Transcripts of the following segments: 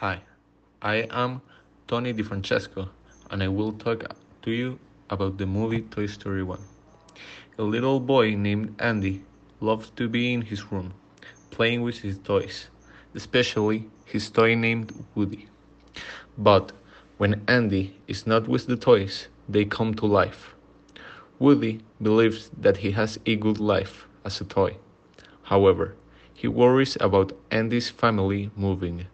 Hi, I am Tony DiFrancesco, and I will talk to you about the movie Toy Story 1. A little boy named Andy loves to be in his room, playing with his toys, especially his toy named Woody. But when Andy is not with the toys, they come to life. Woody believes that he has a good life as a toy. However, he worries about Andy's family moving,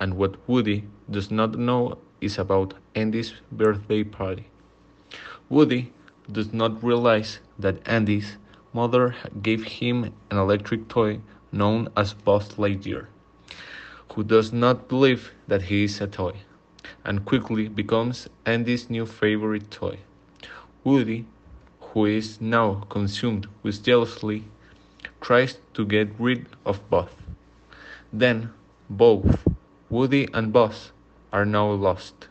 and what Woody does not know is about Andy's birthday party. Woody does not realize that Andy's mother gave him an electric toy known as Buzz Lightyear, who does not believe that he is a toy, and quickly becomes Andy's new favorite toy. Woody, who is now consumed with jealousy, tries to get rid of Buzz. Then, both Woody and Buzz are now lost.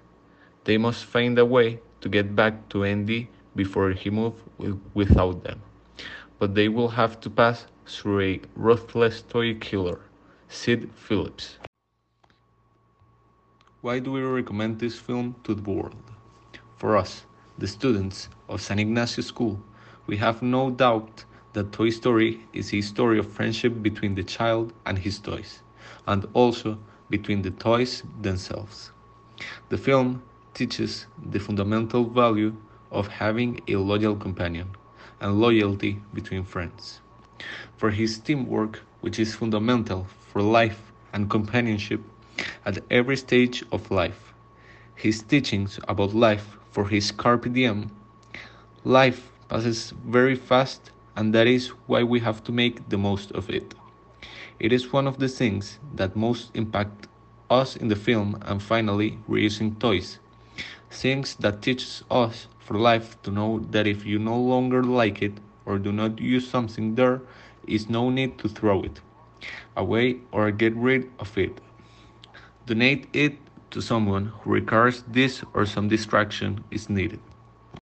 They must find a way to get back to Andy before he moves without them. But they will have to pass through a ruthless toy killer, Sid Phillips. Why do we recommend this film to the world? For us, the students of San Ignacio School, we have no doubt that Toy Story is a story of friendship between the child and his toys, and also between the toys themselves. The film teaches the fundamental value of having a loyal companion and loyalty between friends. For his teamwork, which is fundamental for life and companionship at every stage of life. His teachings about life for his Carpe Diem. Life passes very fast, and that is why we have to make the most of it. It is one of the things that most impact us in the film, and finally, reusing toys. Things that teaches us for life to know that if you no longer like it or do not use something there is no need to throw it away or get rid of it. Donate it to someone who requires this or some distraction is needed.